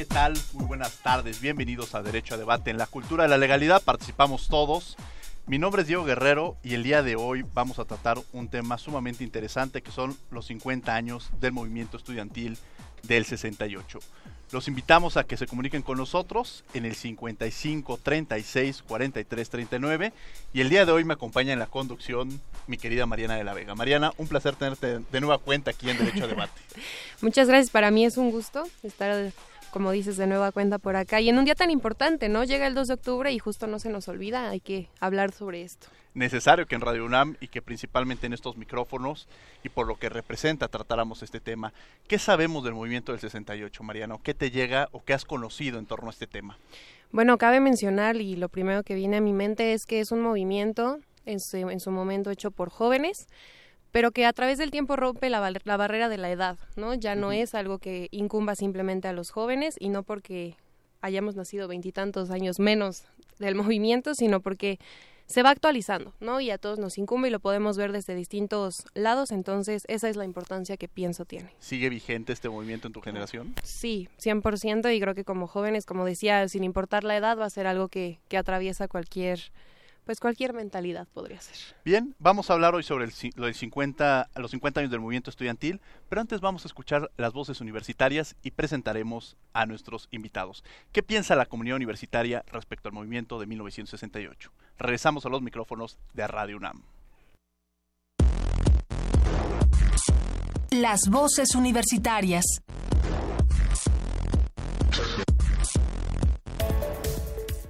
¿Qué tal? Muy buenas tardes. Bienvenidos a Derecho a Debate. En la cultura de la legalidad participamos todos. Mi nombre es Diego Guerrero y el día de hoy vamos a tratar un tema sumamente interesante que son los 50 años del movimiento estudiantil del 68. Los invitamos a que se comuniquen con nosotros en el 55 36 43 39 y el día de hoy me acompaña en la conducción mi querida Mariana de la Vega. Mariana, un placer tenerte de nueva cuenta aquí en Derecho a Debate. Muchas gracias, para mí es un gusto estar como dices, de nueva cuenta por acá. Y en un día tan importante, ¿no? Llega el 2 de octubre y justo no se nos olvida, hay que hablar sobre esto. Necesario que en Radio UNAM y que principalmente en estos micrófonos y por lo que representa tratáramos este tema. ¿Qué sabemos del movimiento del 68, Mariano? ¿Qué te llega o qué has conocido en torno a este tema? Bueno, cabe mencionar y lo primero que viene a mi mente es que es un movimiento en su, en su momento hecho por jóvenes pero que a través del tiempo rompe la, la barrera de la edad, ¿no? Ya no es algo que incumba simplemente a los jóvenes y no porque hayamos nacido veintitantos años menos del movimiento, sino porque se va actualizando, ¿no? Y a todos nos incumbe y lo podemos ver desde distintos lados, entonces esa es la importancia que pienso tiene. ¿Sigue vigente este movimiento en tu generación? Sí, 100% y creo que como jóvenes, como decía, sin importar la edad, va a ser algo que, que atraviesa cualquier pues cualquier mentalidad podría ser. Bien, vamos a hablar hoy sobre el, lo del 50, los 50 años del movimiento estudiantil, pero antes vamos a escuchar las voces universitarias y presentaremos a nuestros invitados. ¿Qué piensa la comunidad universitaria respecto al movimiento de 1968? Regresamos a los micrófonos de Radio UNAM. Las voces universitarias.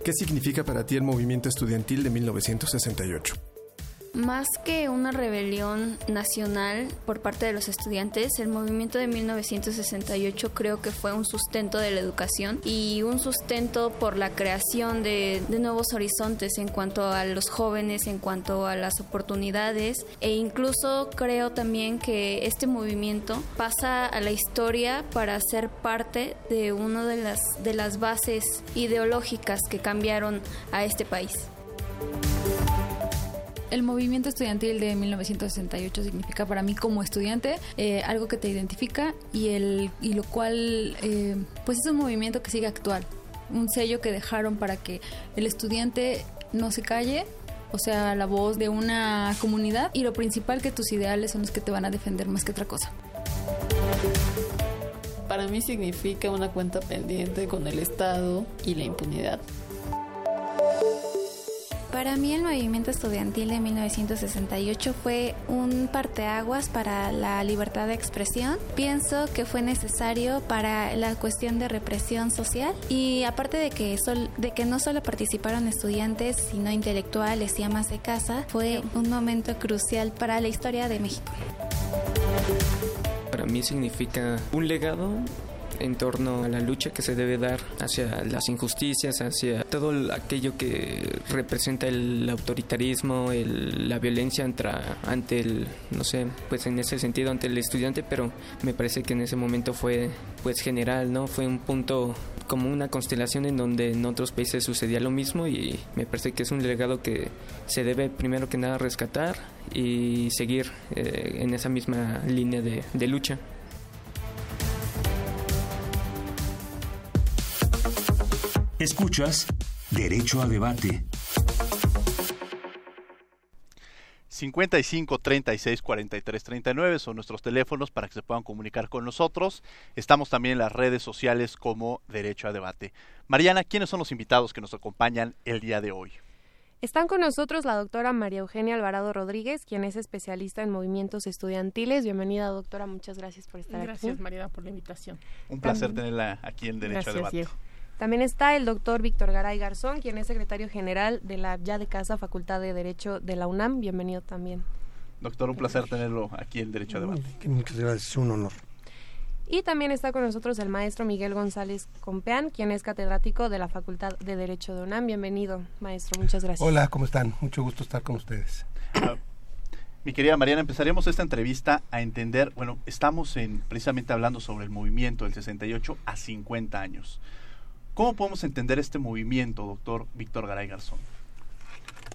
¿Qué significa para ti el movimiento estudiantil de 1968? Más que una rebelión nacional por parte de los estudiantes, el movimiento de 1968 creo que fue un sustento de la educación y un sustento por la creación de, nuevos horizontes en cuanto a los jóvenes, en cuanto a las oportunidades e incluso creo también que este movimiento pasa a la historia para ser parte de una de las, de las bases ideológicas que cambiaron a este país. El movimiento estudiantil de 1968 significa para mí como estudiante eh, algo que te identifica y, el, y lo cual eh, pues es un movimiento que sigue actual, un sello que dejaron para que el estudiante no se calle, o sea, la voz de una comunidad y lo principal que tus ideales son los que te van a defender más que otra cosa. Para mí significa una cuenta pendiente con el Estado y la impunidad. Para mí el movimiento estudiantil de 1968 fue un parteaguas para la libertad de expresión. Pienso que fue necesario para la cuestión de represión social y aparte de que, de que no solo participaron estudiantes, sino intelectuales y amas de casa, fue un momento crucial para la historia de México. Para mí significa un legado en torno a la lucha que se debe dar hacia las injusticias, hacia todo aquello que representa el autoritarismo, la violencia ante el, no sé, pues en ese sentido ante el estudiante, pero me parece que en ese momento fue pues general, ¿no? Fue un punto como una constelación en donde en otros países sucedía lo mismo y me parece que es un legado que se debe primero que nada rescatar y seguir eh, en esa misma línea de lucha. Escuchas Derecho a Debate. 55 36 43 39 son nuestros teléfonos para que se puedan comunicar con nosotros. Estamos también en las redes sociales como Derecho a Debate. Mariana, ¿quiénes son los invitados que nos acompañan el día de hoy? Están con nosotros la doctora María Eugenia Alvarado Rodríguez, quien es especialista en movimientos estudiantiles. Bienvenida, doctora. Muchas gracias por estar aquí. Gracias, Mariana, por la invitación. Un placer tenerla aquí en Derecho a Debate. También está el doctor Víctor Garay Garzón, quien es secretario general de la ya de casa Facultad de Derecho de la UNAM. Bienvenido también. Doctor, un placer tenerlo aquí en Derecho a Debate. Muchas gracias, un honor. Y también está con nosotros el maestro Miguel González Compeán, quien es catedrático de la Facultad de Derecho de UNAM. Bienvenido, maestro. Muchas gracias. Hola, ¿cómo están? Mucho gusto estar con ustedes. Ah, mi querida Mariana, empezaremos esta entrevista a entender, bueno, estamos en, precisamente hablando sobre el movimiento del 68 a 50 años. ¿Cómo podemos entender este movimiento, doctor Víctor Garay Garzón?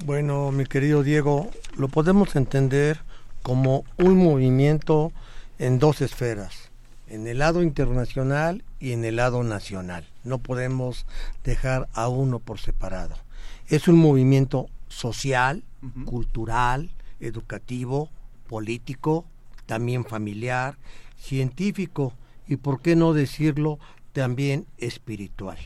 Bueno, mi querido Diego, lo podemos entender como un movimiento en dos esferas, en el lado internacional y en el lado nacional. No podemos dejar a uno por separado. Es un movimiento social, cultural, educativo, político, también familiar, científico y, por qué no decirlo, también espiritual.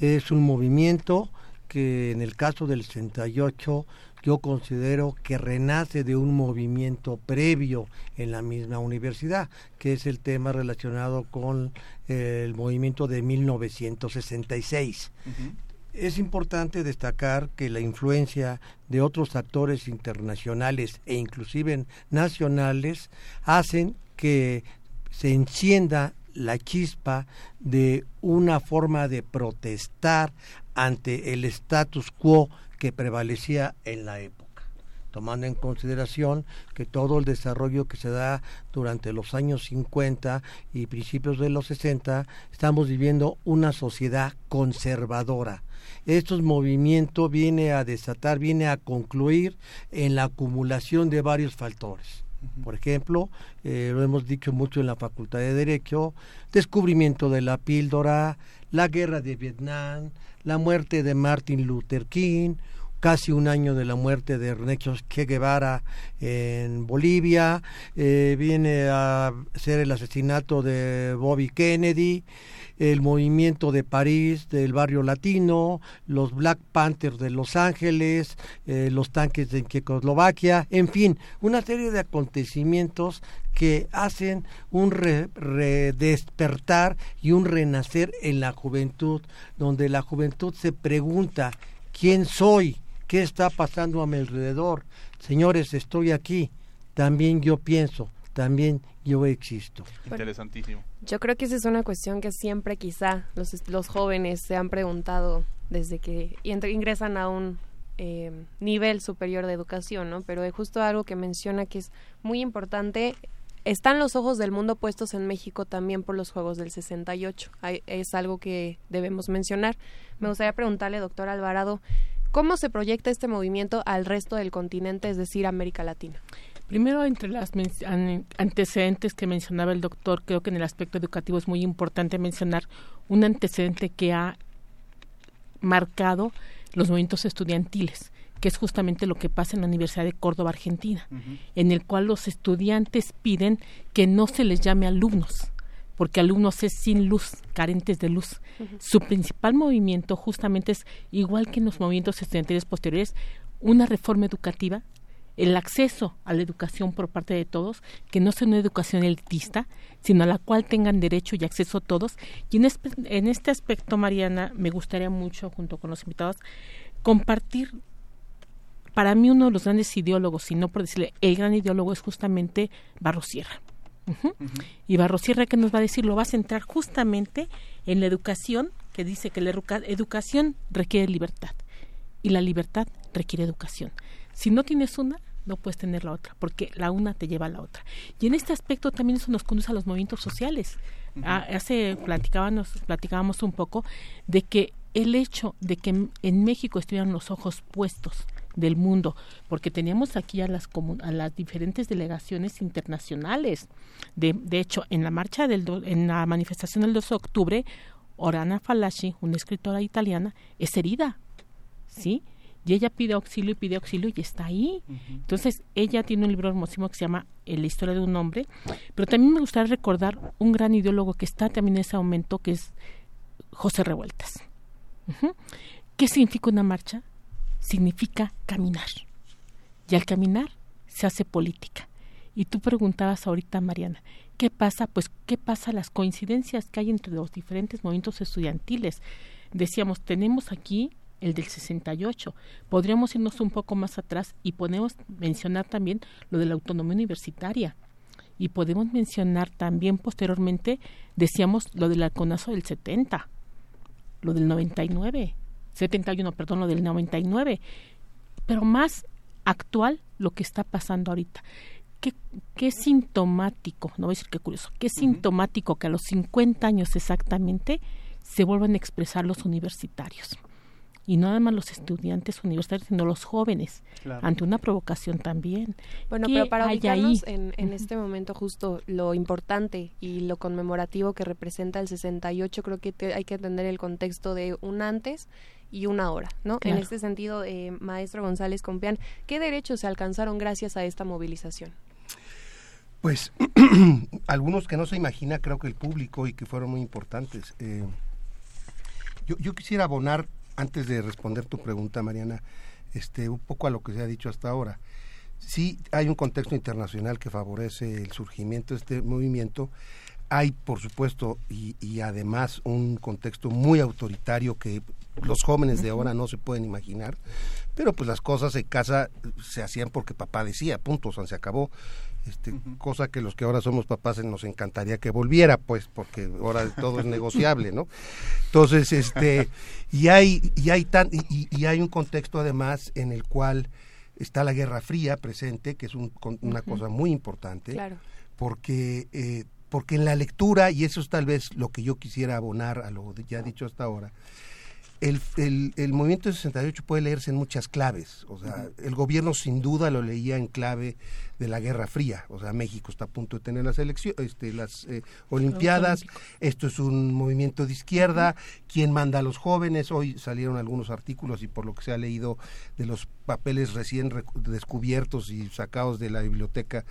Es un movimiento que en el caso del 68 yo considero que renace de un movimiento previo en la misma universidad, que es el tema relacionado con el movimiento de 1966. Es importante destacar que la influencia de otros actores internacionales e inclusive nacionales hacen que se encienda la chispa de una forma de protestar ante el status quo que prevalecía en la época, tomando en consideración que todo el desarrollo que se da durante los años 50 y principios de los 60, estamos viviendo una sociedad conservadora. Estos movimientos viene a desatar, viene a concluir en la acumulación de varios factores por ejemplo, eh, lo hemos dicho mucho en la Facultad de Derecho, descubrimiento de la píldora, la guerra de Vietnam, la muerte de Martin Luther King, casi un año de la muerte de Ernesto Che Guevara en Bolivia, eh, viene a ser el asesinato de Bobby Kennedy, el movimiento de París del barrio latino, los Black Panthers de Los Ángeles, eh, los tanques de Checoslovaquia, en fin, una serie de acontecimientos que hacen un redespertar y un renacer en la juventud, donde la juventud se pregunta, ¿quién soy? ¿Qué está pasando a mi alrededor? Señores, estoy aquí, también yo pienso, también yo existo. Interesantísimo. Yo creo que esa es una cuestión que siempre quizá los, los jóvenes se han preguntado desde que ingresan a un eh, nivel superior de educación, ¿no? Pero es justo algo que menciona que es muy importante. Están los ojos del mundo puestos en México también por los Juegos del 68. es algo que debemos mencionar. Me gustaría preguntarle, doctor Alvarado, ¿cómo se proyecta este movimiento al resto del continente, es decir, América Latina? Primero, entre los antecedentes que mencionaba el doctor, creo que en el aspecto educativo es muy importante mencionar un antecedente que ha marcado los movimientos estudiantiles que es justamente lo que pasa en la Universidad de Córdoba, Argentina, en el cual los estudiantes piden que no se les llame alumnos, porque alumnos es sin luz, carentes de luz. Su principal movimiento justamente es, igual que en los movimientos estudiantiles posteriores, una reforma educativa el acceso a la educación por parte de todos, que no sea una educación elitista, sino a la cual tengan derecho y acceso todos. Y en este, en este aspecto, Mariana, me gustaría mucho, junto con los invitados, compartir para mí uno de los grandes ideólogos, si no por decirle el gran ideólogo, es justamente Barrosierra. Y Barrosierra, que nos va a decir? Lo va a centrar justamente en la educación, que dice que la educación requiere libertad y la libertad requiere educación. Si no tienes una, no puedes tener la otra, porque la una te lleva a la otra. Y en este aspecto también eso nos conduce a los movimientos sociales. Ah, hace platicábamos, platicábamos un poco de que el hecho de que en México estuvieran los ojos puestos del mundo, porque teníamos aquí a las, a las diferentes delegaciones internacionales. De, de hecho, en la marcha del en la manifestación del 2 de octubre Orana Fallaci, una escritora italiana, es herida, ¿sí? Y ella pide auxilio y pide auxilio y está ahí. Entonces, ella tiene un libro hermosísimo que se llama La historia de un hombre, pero también me gustaría recordar un gran ideólogo que está también en ese momento, que es José Revueltas. ¿Qué significa una marcha? Significa caminar. Y al caminar se hace política. Y tú preguntabas ahorita, Mariana, ¿qué pasa? Pues, ¿qué pasa las coincidencias que hay entre los diferentes movimientos estudiantiles? Decíamos, tenemos aquí el del 68. Podríamos irnos un poco más atrás y podemos mencionar también lo de la autonomía universitaria. Y podemos mencionar también posteriormente, decíamos, lo del alconazo del 70, lo del 99, 71, perdón, lo del 99. Pero más actual lo que está pasando ahorita. Qué, qué sintomático, no voy a decir qué curioso, qué sintomático que a los 50 años exactamente se vuelvan a expresar los universitarios y no además los estudiantes universitarios, sino los jóvenes, ante una provocación también. Bueno, pero para ubicarnos en, en este momento justo lo importante y lo conmemorativo que representa el 68, creo que hay que entender el contexto de un antes y una hora, ¿no? En este sentido, eh, maestro González Compián, ¿qué derechos se alcanzaron gracias a esta movilización? Pues algunos que no se imagina, creo que el público y que fueron muy importantes. Eh, yo, yo, quisiera abonar antes de responder tu pregunta, Mariana, este, un poco a lo que se ha dicho hasta ahora. Sí hay un contexto internacional que favorece el surgimiento de este movimiento. Hay, por supuesto, y, y además un contexto muy autoritario que los jóvenes de ahora no se pueden imaginar, pero pues las cosas en casa se hacían porque papá decía, punto, o sea, se acabó. Este, cosa que los que ahora somos papás nos encantaría que volviera, pues, porque ahora todo es negociable, ¿no? Entonces, este, y hay, y hay tan, y, y hay un contexto además en el cual está la Guerra Fría presente, que es un, una cosa muy importante, claro. porque eh, porque en la lectura, y eso es tal vez lo que yo quisiera abonar a lo ya dicho hasta ahora, el, el, el, movimiento de 68 puede leerse en muchas claves. O sea, uh -huh. el gobierno sin duda lo leía en clave de la Guerra Fría. O sea, México está a punto de tener las elecciones, este, las eh, Olimpiadas. Esto es un movimiento de izquierda. ¿Quién manda a los jóvenes? Hoy salieron algunos artículos y por lo que se ha leído de los papeles recién descubiertos y sacados de la biblioteca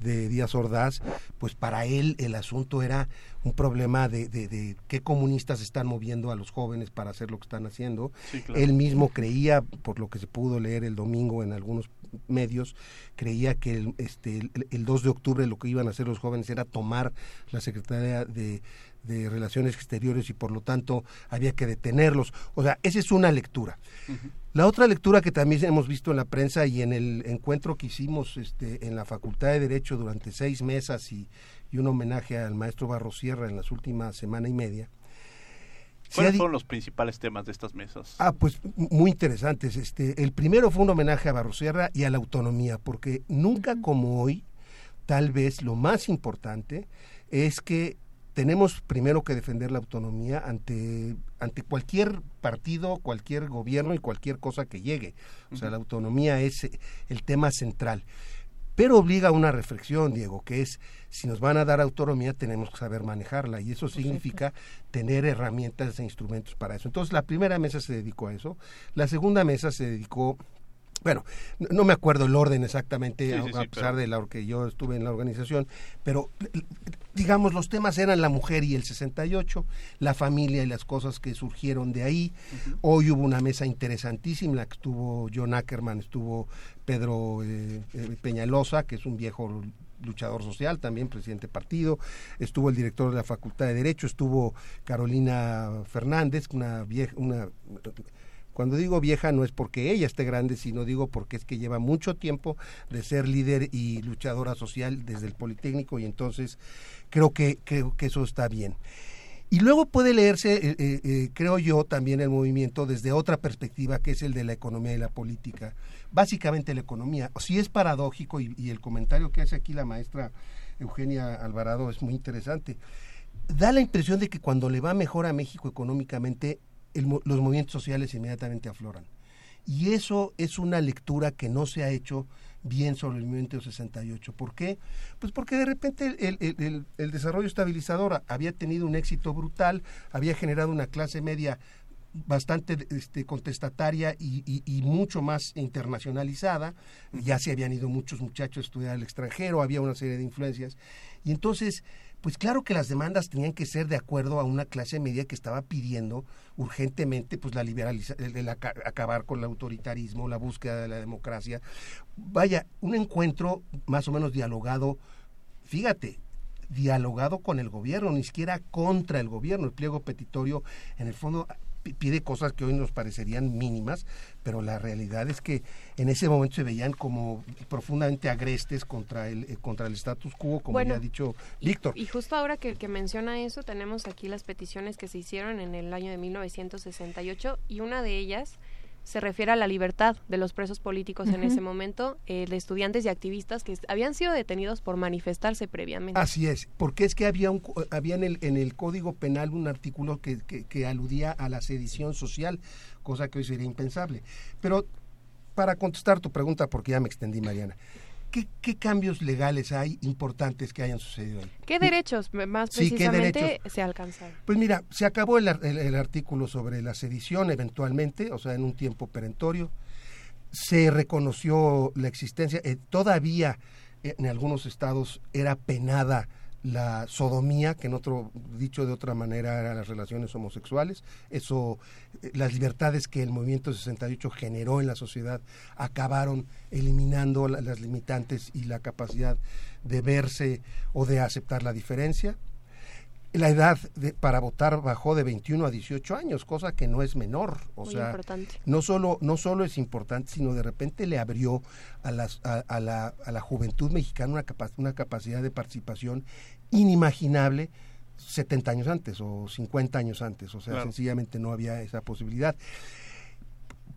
de Díaz Ordaz, pues para él el asunto era un problema de, de, de, qué comunistas están moviendo a los jóvenes para hacer lo que están haciendo. Sí, claro. Él mismo creía, por lo que se pudo leer el domingo en algunos medios, creía que el, este, el, el 2 de octubre lo que iban a hacer los jóvenes era tomar la Secretaría de, de Relaciones Exteriores y por lo tanto había que detenerlos. O sea, esa es una lectura. Uh -huh. La otra lectura que también hemos visto en la prensa y en el encuentro que hicimos este, en la Facultad de Derecho durante seis mesas y, y un homenaje al maestro Barrosierra en las últimas semana y media. ¿Cuáles fueron los principales temas de estas mesas? Ah, pues muy interesantes. Este, el primero fue un homenaje a Barrosierra y a la autonomía, porque nunca como hoy, tal vez lo más importante es que tenemos primero que defender la autonomía ante, ante cualquier partido, cualquier gobierno y cualquier cosa que llegue. O sea, la autonomía es el tema central. Pero obliga a una reflexión, Diego, que es, si nos van a dar autonomía, tenemos que saber manejarla. Y eso significa tener herramientas e instrumentos para eso. Entonces, la primera mesa se dedicó a eso. La segunda mesa se dedicó bueno, no me acuerdo el orden exactamente, sí, a, sí, sí, a, pesar pero... de la que yo estuve en la organización, pero digamos los temas eran la mujer y el 68, la familia y las cosas que surgieron de ahí. Uh -huh. Hoy hubo una mesa interesantísima, la que estuvo John Ackerman, estuvo Pedro eh, eh, Peñalosa, que es un viejo luchador social, también presidente partido, estuvo el director de la Facultad de Derecho, estuvo Carolina Fernández, una vieja, una cuando digo vieja no es porque ella esté grande, sino digo porque es que lleva mucho tiempo de ser líder y luchadora social desde el Politécnico y entonces creo que, creo que eso está bien. Y luego puede leerse, eh, eh, eh, creo yo, también el movimiento desde otra perspectiva, que es el de la economía y la política. Básicamente la economía. Si es paradójico, y, y el comentario que hace aquí la maestra Eugenia Alvarado es muy interesante, da la impresión de que cuando le va mejor a México económicamente, los movimientos sociales inmediatamente afloran. Y eso es una lectura que no se ha hecho bien sobre el movimiento 68. ¿Por qué? Pues porque de repente el, desarrollo estabilizador había tenido un éxito brutal, había generado una clase media bastante este, contestataria y, mucho más internacionalizada. Ya se habían ido muchos muchachos a estudiar al extranjero, había una serie de influencias. Y entonces, pues claro que las demandas tenían que ser de acuerdo a una clase media que estaba pidiendo urgentemente pues la liberalización, acabar con el autoritarismo, la búsqueda de la democracia. Vaya, un encuentro más o menos dialogado, fíjate, dialogado con el gobierno, ni siquiera contra el gobierno. El pliego petitorio, en el fondo, pide cosas que hoy nos parecerían mínimas, pero la realidad es que en ese momento se veían como profundamente agrestes contra el eh, contra el status quo, como ya ha dicho Víctor. Y, justo ahora que, que menciona eso, tenemos aquí las peticiones que se hicieron en el año de 1968 y una de ellas se refiere a la libertad de los presos políticos en ese momento, eh, de estudiantes y activistas que habían sido detenidos por manifestarse previamente. Así es, porque es que había, un, había en, el, en el Código Penal un artículo que, que, aludía a la sedición social, cosa que hoy sería impensable. Pero para contestar tu pregunta, porque ya me extendí, Mariana, ¿Qué, cambios legales hay importantes que hayan sucedido ahí? ¿Qué derechos más precisamente se alcanzaron? Pues mira, se acabó el, artículo sobre la sedición eventualmente, o sea, en un tiempo perentorio. Se reconoció la existencia, eh, todavía en algunos estados era penada la sodomía, que en otro, dicho de otra manera, eran las relaciones homosexuales. Eso, eh, las libertades que el movimiento 68 generó en la sociedad acabaron eliminando las limitantes y la capacidad de verse o de aceptar la diferencia. La edad para votar bajó de 21 a 18 años, cosa que no es menor. O sea, no solo, no solo es importante, sino de repente le abrió a, las, a, la, a la, juventud mexicana una, una capacidad de participación inimaginable 70 años antes o 50 años antes. O sea, sencillamente no había esa posibilidad.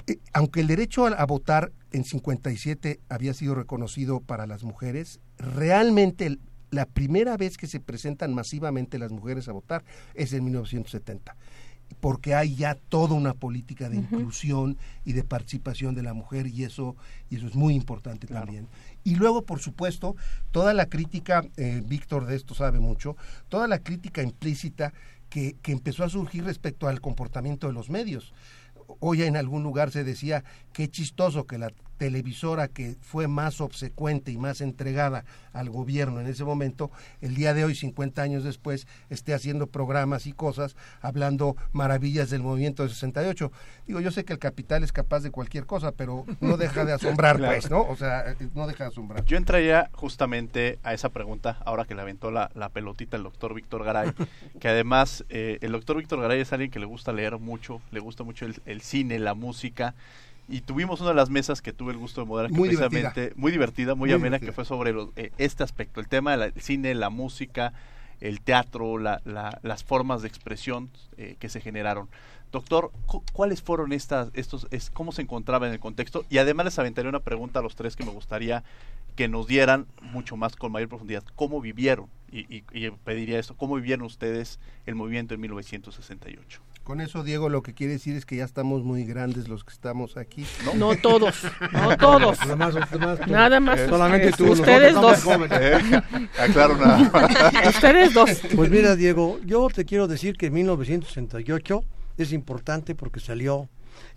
Eh, aunque el derecho a, votar en 57 había sido reconocido para las mujeres, realmente la primera vez que se presentan masivamente las mujeres a votar es en 1970 porque hay ya toda una política de inclusión y de participación de la mujer y eso y eso es muy importante también y luego, por supuesto, toda la crítica, eh, Víctor de esto sabe mucho, toda la crítica implícita que, que empezó a surgir respecto al comportamiento de los medios. Hoy en algún lugar se decía qué chistoso que la televisora que fue más obsecuente y más entregada al gobierno en ese momento, el día de hoy, 50 años después, esté haciendo programas y cosas hablando maravillas del movimiento de 68. Digo, yo sé que el capital es capaz de cualquier cosa, pero no deja de asombrar, pues, ¿no? O sea, no deja de asombrar. Yo entraría justamente a esa pregunta, ahora que le aventó la, pelotita el doctor Víctor Garay, que además eh, el doctor Víctor Garay es alguien que le gusta leer mucho, le gusta mucho el cine, la música, y tuvimos una de las mesas que tuve el gusto de moderar muy precisamente divertida. muy divertida, muy, amena, que fue sobre eh, este aspecto, el tema del cine, la música, el teatro, las formas de expresión eh, que se generaron. Doctor, ¿cuáles fueron estas, estos, es, cómo se encontraba en el contexto? Y además les aventaría una pregunta a los tres que me gustaría que nos dieran mucho más con mayor profundidad. ¿Cómo vivieron? Y, y pediría esto, ¿cómo vivieron ustedes el movimiento en 1968? Con eso, Diego, lo que quiere decir es que ya estamos muy grandes los que estamos aquí. No, todos, no todos. Nada más. Solamente tú. Ustedes dos. Aclaro nada. ustedes dos. Pues mira, Diego, yo te quiero decir que en 1968 es importante porque salió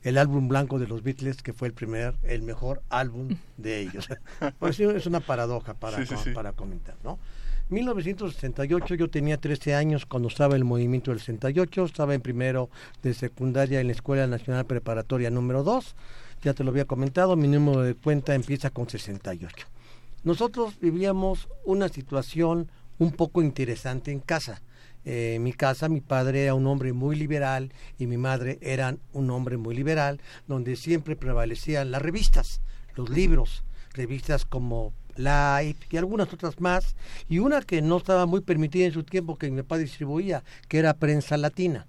el álbum blanco de los Beatles, que fue el primer, el mejor álbum de ellos. Pues es una paradoja para, para comentar, ¿no? 1968 yo tenía 13 años cuando estaba el movimiento del 68, estaba en primero de secundaria en la Escuela Nacional Preparatoria número 2, ya te lo había comentado, mi número de cuenta empieza con 68. Nosotros vivíamos una situación un poco interesante en casa. Eh, en mi casa mi padre era un hombre muy liberal y mi madre era un hombre muy liberal, donde siempre prevalecían las revistas, los libros, revistas como Live y algunas otras más, y una que no estaba muy permitida en su tiempo que mi papá distribuía, que era prensa latina.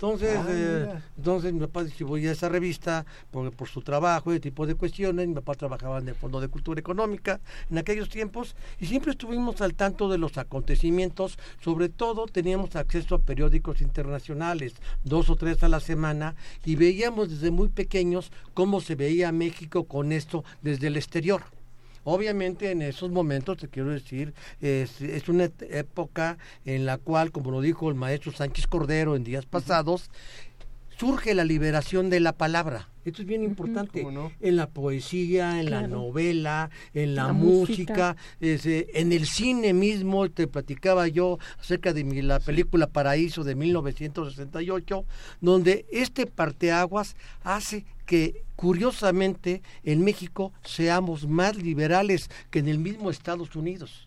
Entonces, Ah, eh, entonces mi papá distribuía esa revista por, por su trabajo y ese tipo de cuestiones. Mi papá trabajaba en el Fondo de Cultura Económica en aquellos tiempos y siempre estuvimos al tanto de los acontecimientos. Sobre todo teníamos acceso a periódicos internacionales, dos o tres a la semana, y veíamos desde muy pequeños cómo se veía México con esto desde el exterior. Obviamente en esos momentos, te quiero decir, es, es una época en la cual, como lo dijo el maestro Sánchez Cordero en días pasados, surge la liberación de la palabra. Esto es bien importante. En la poesía, en la novela, en la, La música, música. ese, en el cine mismo. Te platicaba yo acerca de mi- la película Paraíso de 1968, donde este parteaguas hace que curiosamente en México seamos más liberales que en el mismo Estados Unidos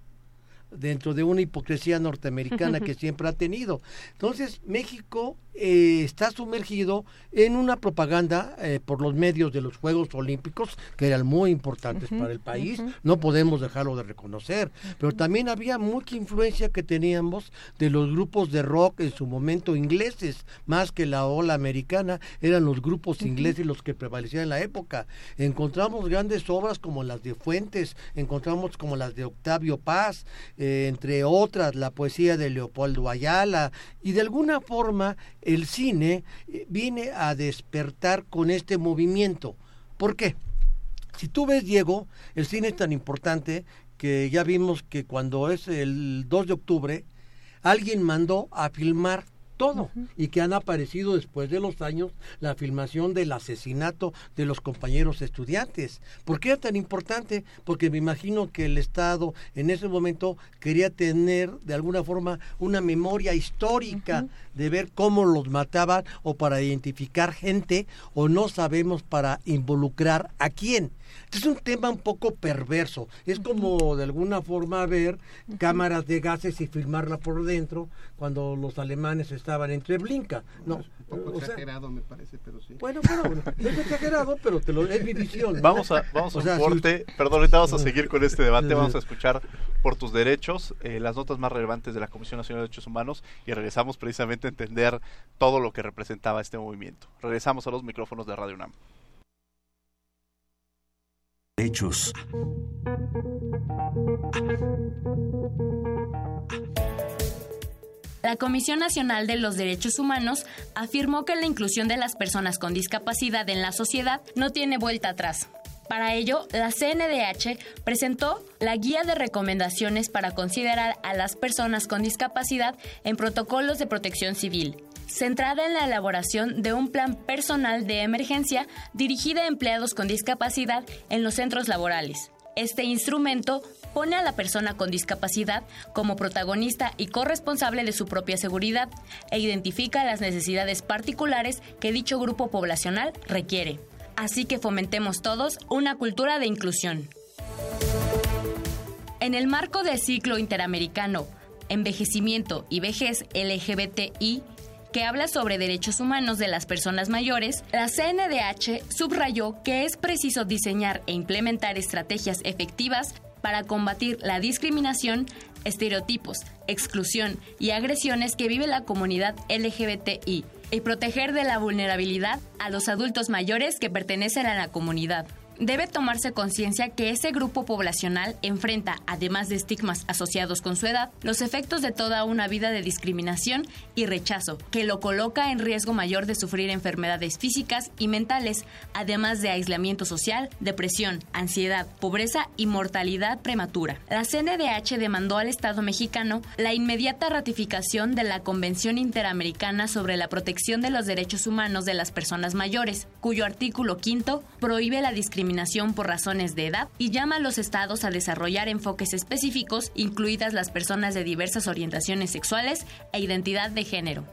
dentro de una hipocresía norteamericana que siempre ha tenido. Entonces, México eh, está sumergido en una propaganda eh, por los medios de los Juegos Olímpicos, que eran muy importantes para el país, no podemos dejarlo de reconocer, pero también había mucha influencia que teníamos de los grupos de rock en su momento ingleses, más que la ola americana, eran los grupos ingleses los que prevalecían en la época. Encontramos grandes obras como las de Fuentes, encontramos como las de Octavio Paz, eh, entre otras la poesía de Leopoldo Ayala, y de alguna forma el cine eh, viene a despertar con este movimiento. ¿Por qué? Si tú ves, Diego, el cine es tan importante que ya vimos que cuando es el 2 de octubre, alguien mandó a filmar todo y que han aparecido después de los años la filmación del asesinato de los compañeros estudiantes. ¿Por qué era tan importante? Porque me imagino que el Estado en ese momento quería tener de alguna forma una memoria histórica de ver cómo los mataban o para identificar gente o no sabemos para involucrar a quién. Es un tema un poco perverso. Es como de alguna forma ver cámaras de gases y filmarla por dentro cuando los alemanes estaban en Treblinka. No, Un poco o sea, exagerado me parece, pero sí. bueno, bueno, es exagerado, pero te lo, es mi visión. Vamos a, vamos a un sea, corte. Perdón, ahorita vamos a seguir con este debate. Vamos a escuchar por tus derechos eh, las notas más relevantes de la Comisión Nacional de Derechos Humanos y regresamos precisamente a entender todo lo que representaba este movimiento. Regresamos a los micrófonos de Radio UNAM. Hechos. La Comisión Nacional de los Derechos Humanos afirmó que la inclusión de las personas con discapacidad en la sociedad no tiene vuelta atrás. Para ello, la CNDH presentó la Guía de Recomendaciones para considerar a las personas con discapacidad en protocolos de protección civil, centrada en la elaboración de un plan personal de emergencia dirigida a empleados con discapacidad en los centros laborales. Este instrumento pone a la persona con discapacidad como protagonista y corresponsable de su propia seguridad e identifica las necesidades particulares que dicho grupo poblacional requiere. Así que fomentemos todos una cultura de inclusión. En el marco del ciclo interamericano Envejecimiento y Vejez LGBTI, que habla sobre derechos humanos de las personas mayores, la CNDH subrayó que es preciso diseñar e implementar estrategias efectivas para combatir la discriminación, estereotipos, exclusión y agresiones que vive la comunidad LGBTI y proteger de la vulnerabilidad a los adultos mayores que pertenecen a la comunidad. Debe tomarse conciencia que ese grupo poblacional enfrenta, además de estigmas asociados con su edad, los efectos de toda una vida de discriminación y rechazo, que lo coloca en riesgo mayor de sufrir enfermedades físicas y mentales, además de aislamiento social, depresión, ansiedad, pobreza y mortalidad prematura. La CNDH demandó al Estado mexicano la inmediata ratificación de la Convención Interamericana sobre la Protección de los Derechos Humanos de las Personas Mayores, cuyo artículo quinto prohíbe la discriminación por razones de edad y llama a los estados a desarrollar enfoques específicos, incluidas las personas de diversas orientaciones sexuales e identidad de género.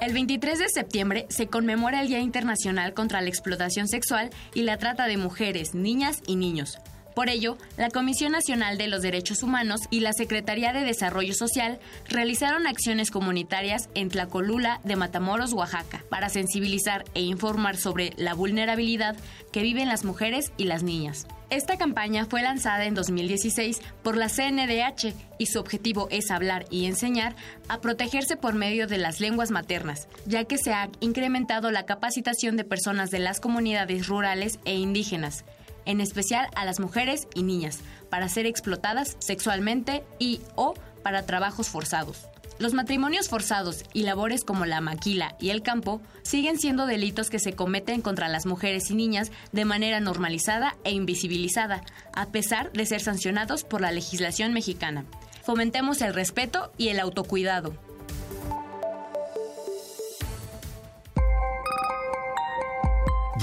El 23 de septiembre se conmemora el Día Internacional contra la Explotación Sexual y la Trata de Mujeres, Niñas y Niños. Por ello, la Comisión Nacional de los Derechos Humanos y la Secretaría de Desarrollo Social realizaron acciones comunitarias en Tlacolula de Matamoros, Oaxaca, para sensibilizar e informar sobre la vulnerabilidad que viven las mujeres y las niñas. Esta campaña fue lanzada en 2016 por la CNDH y su objetivo es hablar y enseñar a protegerse por medio de las lenguas maternas, ya que se ha incrementado la capacitación de personas de las comunidades rurales e indígenas, en especial a las mujeres y niñas, para ser explotadas sexualmente y o para trabajos forzados. Los matrimonios forzados y labores como la maquila y el campo siguen siendo delitos que se cometen contra las mujeres y niñas de manera normalizada e invisibilizada, a pesar de ser sancionados por la legislación mexicana. Fomentemos el respeto y el autocuidado.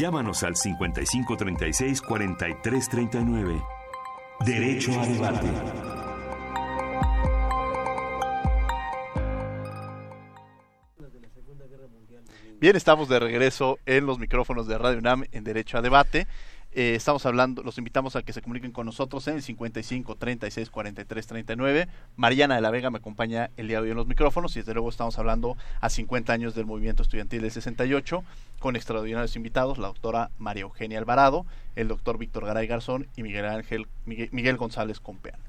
Llámanos al 5536 4339. Derecho a debate. Bien, estamos de regreso en los micrófonos de Radio UNAM en Derecho a Debate. Eh, estamos hablando, los invitamos a que se comuniquen con nosotros en el 55 36 43 39. Mariana de la Vega me acompaña el día de hoy en los micrófonos y desde luego estamos hablando a 50 años del movimiento estudiantil del 68 con extraordinarios invitados, la doctora María Eugenia Alvarado, el doctor Víctor Garay Garzón y Miguel Ángel Miguel, Miguel González Compeán.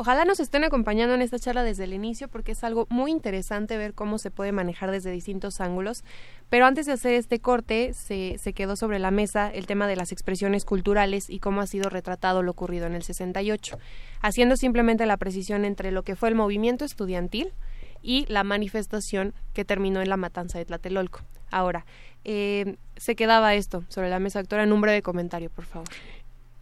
Ojalá nos estén acompañando en esta charla desde el inicio porque es algo muy interesante ver cómo se puede manejar desde distintos ángulos. Pero antes de hacer este corte, se, se quedó sobre la mesa el tema de las expresiones culturales y cómo ha sido retratado lo ocurrido en el 68, haciendo simplemente la precisión entre lo que fue el movimiento estudiantil y la manifestación que terminó en la matanza de Tlatelolco. Ahora, eh, se quedaba esto sobre la mesa, doctora, en un breve comentario, por favor.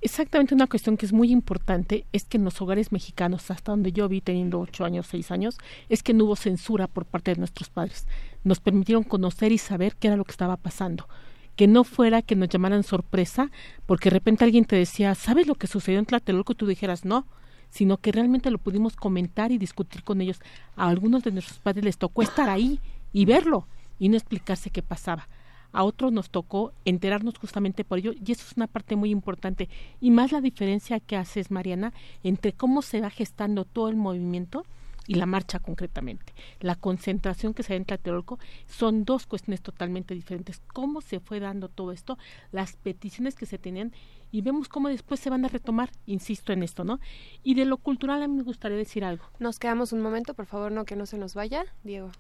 Exactamente una cuestión que es muy importante es que en los hogares mexicanos, hasta donde yo vi teniendo ocho años, seis años, es que no hubo censura por parte de nuestros padres. Nos permitieron conocer y saber qué era lo que estaba pasando. Que no fuera que nos llamaran sorpresa porque de repente alguien te decía, ¿sabes lo que sucedió en Tlatelolco? Y tú dijeras, no, sino que realmente lo pudimos comentar y discutir con ellos. A algunos de nuestros padres les tocó estar ahí y verlo y no explicarse qué pasaba a otros nos tocó enterarnos justamente por ello y eso es una parte muy importante. Y más la diferencia que haces Mariana entre cómo se va gestando todo el movimiento y la marcha concretamente. La concentración que se da en Tlatelolco son dos cuestiones totalmente diferentes. Cómo se fue dando todo esto, las peticiones que se tenían y vemos cómo después se van a retomar, insisto en esto, ¿no? Y de lo cultural a mí me gustaría decir algo. Nos quedamos un momento, por favor, no que no se nos vaya, Diego.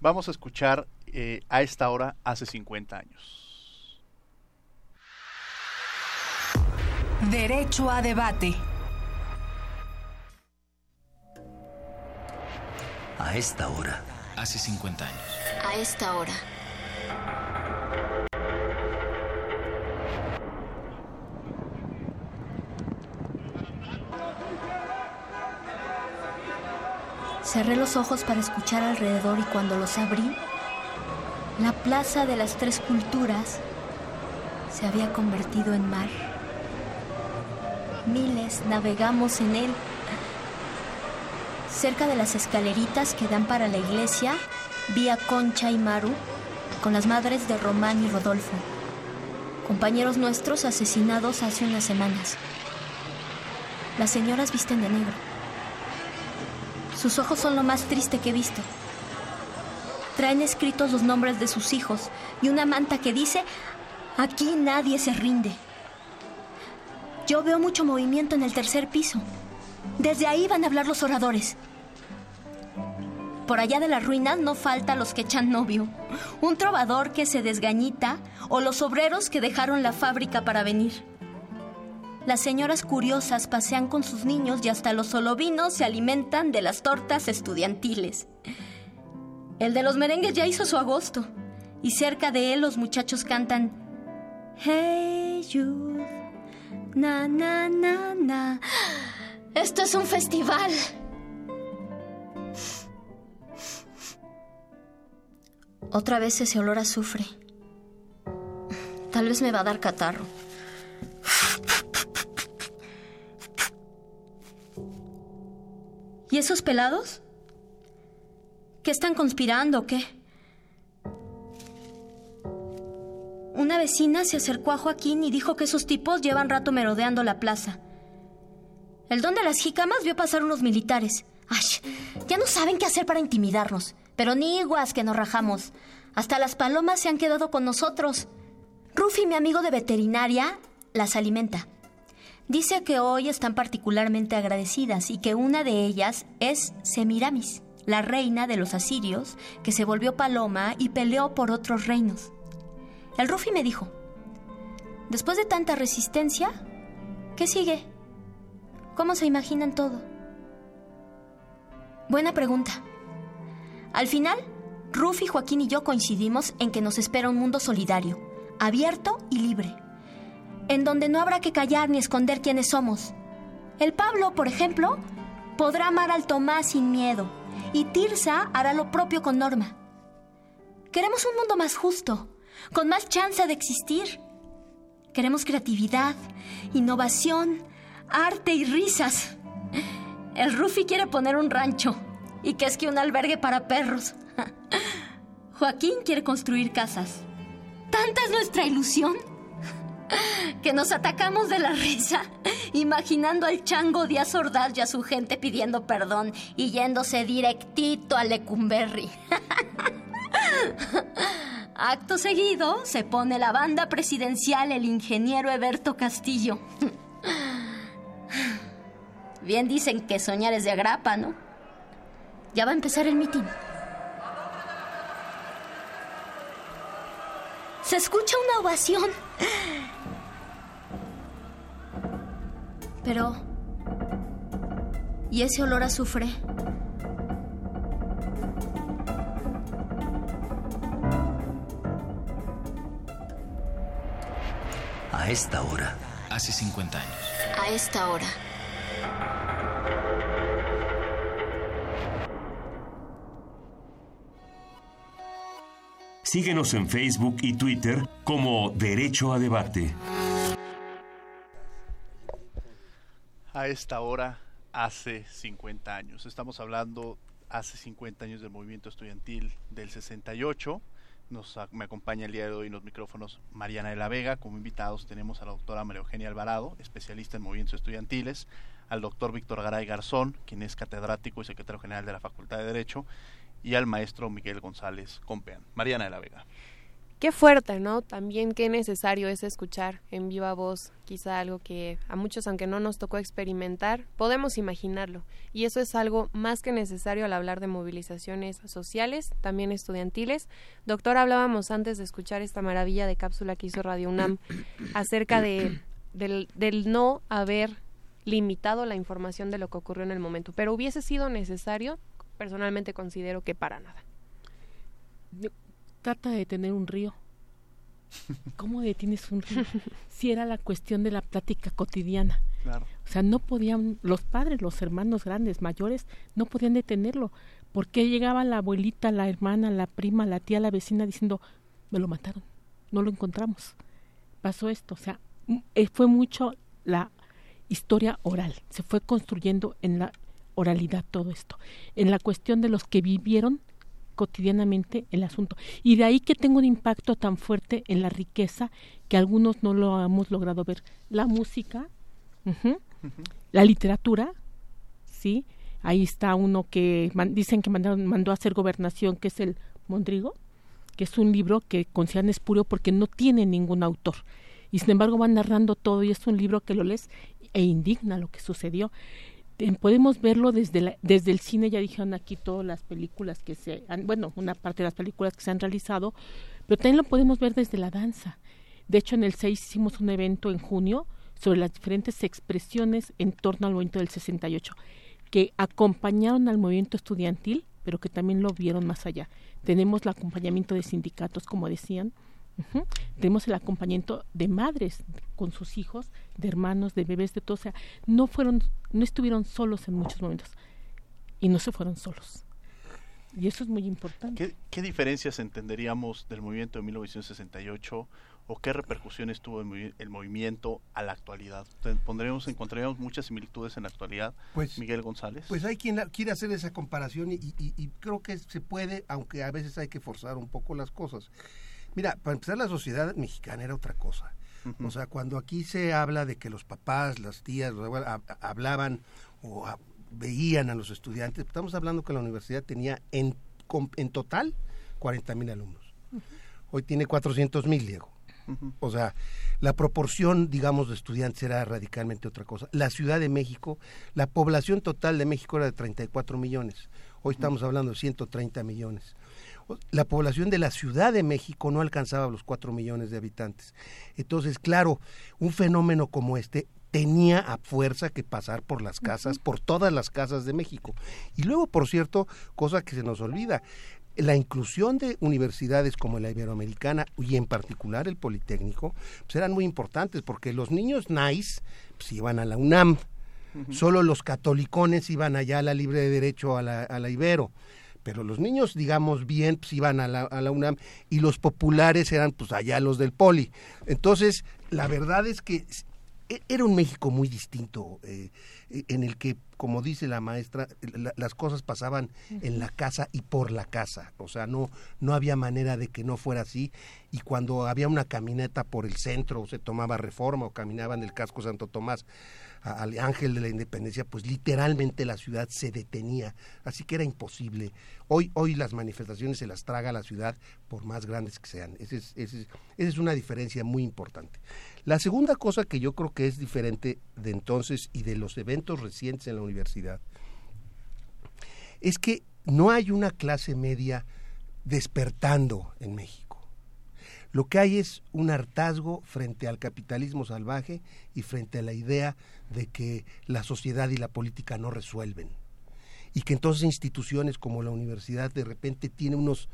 Vamos a escuchar eh, a esta hora hace 50 años. Derecho a debate. A esta hora. Hace 50 años. A esta hora. Cerré los ojos para escuchar alrededor y cuando los abrí, la plaza de las tres culturas se había convertido en mar. Miles navegamos en él. Cerca de las escaleritas que dan para la iglesia, vi a Concha y Maru con las madres de Román y Rodolfo, compañeros nuestros asesinados hace unas semanas. Las señoras visten de negro. Sus ojos son lo más triste que he visto. Traen escritos los nombres de sus hijos y una manta que dice, aquí nadie se rinde. Yo veo mucho movimiento en el tercer piso. Desde ahí van a hablar los oradores. Por allá de las ruinas no falta los que echan novio, un trovador que se desgañita o los obreros que dejaron la fábrica para venir. Las señoras curiosas pasean con sus niños y hasta los solovinos se alimentan de las tortas estudiantiles. El de los merengues ya hizo su agosto y cerca de él los muchachos cantan Hey Jude, na na na na. Esto es un festival. Otra vez ese olor a azufre. Tal vez me va a dar catarro. ¿Y esos pelados? ¿Qué están conspirando o qué? Una vecina se acercó a Joaquín y dijo que esos tipos llevan rato merodeando la plaza. El don de las jicamas vio pasar unos militares. ¡Ay! Ya no saben qué hacer para intimidarnos. Pero ni iguas que nos rajamos. Hasta las palomas se han quedado con nosotros. Rufi, mi amigo de veterinaria, las alimenta. Dice que hoy están particularmente agradecidas y que una de ellas es Semiramis, la reina de los asirios, que se volvió paloma y peleó por otros reinos. El Rufi me dijo, después de tanta resistencia, ¿qué sigue? ¿Cómo se imaginan todo? Buena pregunta. Al final, Rufi, Joaquín y yo coincidimos en que nos espera un mundo solidario, abierto y libre, en donde no habrá que callar ni esconder quiénes somos. El Pablo, por ejemplo, podrá amar al Tomás sin miedo, y Tirsa hará lo propio con Norma. Queremos un mundo más justo, con más chance de existir. Queremos creatividad, innovación, arte y risas. El Rufi quiere poner un rancho y que es que un albergue para perros. Joaquín quiere construir casas. Tanta es nuestra ilusión que nos atacamos de la risa, imaginando al chango Díaz Ordaz y a su gente pidiendo perdón y yéndose directito a Lecumberri. Acto seguido se pone la banda presidencial el ingeniero Eberto Castillo. Bien dicen que soñar es de agrapa, ¿no? Ya va a empezar el mitin. Se escucha una ovación. Pero... ¿Y ese olor a azufre? A esta hora. Hace 50 años. A esta hora. Síguenos en Facebook y Twitter como Derecho a Debate. A esta hora, hace 50 años. Estamos hablando hace 50 años del movimiento estudiantil del 68. Nos, me acompaña el día de hoy en los micrófonos Mariana de la Vega. Como invitados tenemos a la doctora María Eugenia Alvarado, especialista en movimientos estudiantiles, al doctor Víctor Garay Garzón, quien es catedrático y secretario general de la Facultad de Derecho, y al maestro Miguel González Compean. Mariana de la Vega. Qué fuerte, ¿no? También qué necesario es escuchar en viva voz, quizá algo que a muchos, aunque no nos tocó experimentar, podemos imaginarlo. Y eso es algo más que necesario al hablar de movilizaciones sociales, también estudiantiles. Doctor, hablábamos antes de escuchar esta maravilla de cápsula que hizo Radio UNAM acerca de, del, del no haber limitado la información de lo que ocurrió en el momento. Pero hubiese sido necesario personalmente considero que para nada. Trata de tener un río. ¿Cómo detienes un río? Si era la cuestión de la plática cotidiana. Claro. O sea, no podían, los padres, los hermanos grandes, mayores, no podían detenerlo. porque llegaba la abuelita, la hermana, la prima, la tía, la vecina diciendo, me lo mataron, no lo encontramos? Pasó esto. O sea, eh, fue mucho la historia oral. Se fue construyendo en la oralidad todo esto, en la cuestión de los que vivieron cotidianamente el asunto. Y de ahí que tengo un impacto tan fuerte en la riqueza que algunos no lo hemos logrado ver. La música, la literatura, ¿sí? Ahí está uno que dicen que mandaron, mandó a hacer gobernación, que es el Mondrigo, que es un libro que consideran espurio porque no tiene ningún autor. Y sin embargo van narrando todo y es un libro que lo lees e indigna lo que sucedió podemos verlo desde, desde el cine, ya dijeron aquí todas las películas que se han, bueno, una parte de las películas que se han realizado, pero también lo podemos ver desde la danza. De hecho, en el 6 hicimos un evento en junio sobre las diferentes expresiones en torno al movimiento del 68, que acompañaron al movimiento estudiantil, pero que también lo vieron más allá. Tenemos el acompañamiento de sindicatos, como decían, tenemos el acompañamiento de madres con sus hijos, de hermanos, de bebés, de todo. O sea, no fueron, no estuvieron solos en muchos momentos y no se fueron solos. Y eso es muy importante. ¿Qué, diferencias entenderíamos del movimiento de 1968 o qué repercusiones tuvo el, movimiento a la actualidad? Pondremos, encontraríamos muchas similitudes en la actualidad. Pues, Miguel González. Pues hay quien quiere hacer esa comparación y, y creo que se puede, aunque a veces hay que forzar un poco las cosas. Mira, para empezar la sociedad mexicana era otra cosa. O sea, cuando aquí se habla de que los papás, las tías, hablaban o veían a los estudiantes, estamos hablando que la universidad tenía en, en total 40 mil alumnos. Hoy tiene 400 mil, Diego. O sea, la proporción, digamos, de estudiantes era radicalmente otra cosa. La Ciudad de México, la población total de México era de 34 millones. Hoy estamos hablando de 130 millones. La población de la Ciudad de México no alcanzaba los 4 millones de habitantes. Entonces, claro, un fenómeno como este tenía a fuerza que pasar por las casas, por todas las casas de México. Y luego, por cierto, cosa que se nos olvida, la inclusión de universidades como la Iberoamericana y en particular el Politécnico pues eran muy importantes porque los niños nice pues, iban a la UNAM, solo los catolicones iban allá a la libre de derecho a la, a la Ibero pero los niños, digamos bien, pues iban a la, UNAM y los populares eran pues allá los del Poli. Entonces, la verdad es que e, era un México muy distinto, eh, en el que, como dice la maestra, las cosas pasaban en la casa y por la casa. O sea, no, no había manera de que no fuera así. Y cuando había una caminata por el centro, o se tomaba reforma, o caminaban del casco Santo Tomás al Ángel de la Independencia, pues literalmente la ciudad se detenía. Así que era imposible. Hoy, hoy las manifestaciones se las traga la ciudad por más grandes que sean. Esa es, esa es una diferencia muy importante. La segunda cosa que yo creo que es diferente de entonces y de los eventos recientes en la universidad es que no hay una clase media despertando en México. Lo que hay es un hartazgo frente al capitalismo salvaje y frente a la idea de que la sociedad y la política no resuelven. Y que entonces instituciones como la universidad de repente tiene unos,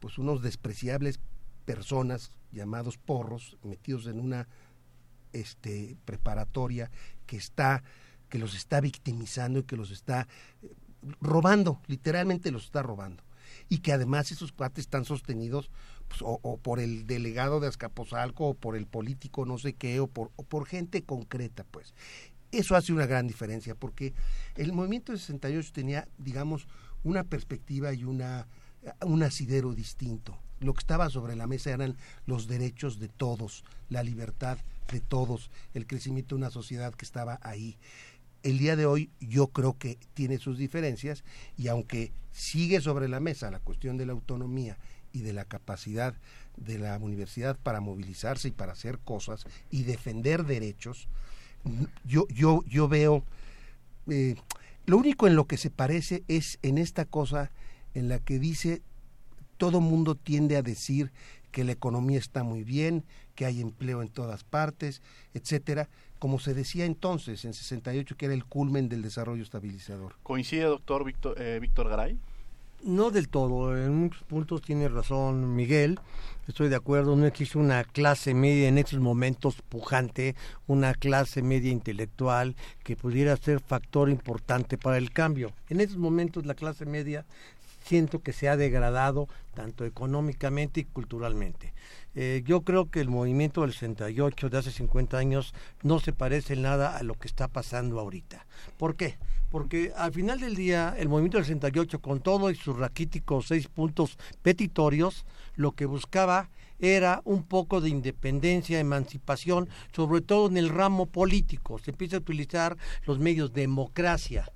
pues unos despreciables personas llamados porros metidos en una este, preparatoria que está que los está victimizando y que los está eh, robando, literalmente los está robando. Y que además esos cuates están sostenidos pues, o, por el delegado de Azcapotzalco o por el político no sé qué o por, por gente concreta, pues. Eso hace una gran diferencia porque el movimiento de 68 tenía, digamos, una perspectiva y una, un asidero distinto. Lo que estaba sobre la mesa eran los derechos de todos, la libertad de todos, el crecimiento de una sociedad que estaba ahí. El día de hoy yo creo que tiene sus diferencias y aunque sigue sobre la mesa la cuestión de la autonomía y de la capacidad de la universidad para movilizarse y para hacer cosas y defender derechos, yo, yo, yo veo, eh, lo único en lo que se parece es en esta cosa en la que dice, todo mundo tiende a decir que la economía está muy bien, que hay empleo en todas partes, etcétera, como se decía entonces en 68 que era el culmen del desarrollo estabilizador. ¿Coincide, doctor Víctor, eh, Víctor Garay? No del todo, en muchos puntos tiene razón Miguel, estoy de acuerdo, no existe una clase media en estos momentos pujante, una clase media intelectual que pudiera ser factor importante para el cambio. En estos momentos la clase media siento que se ha degradado tanto económicamente y culturalmente. Eh, yo creo que el movimiento del 68 de hace 50 años no se parece nada a lo que está pasando ahorita. ¿Por qué? Porque al final del día el movimiento del 68 con todo y sus raquíticos seis puntos petitorios, lo que buscaba era un poco de independencia, emancipación, sobre todo en el ramo político. Se empieza a utilizar los medios democracia,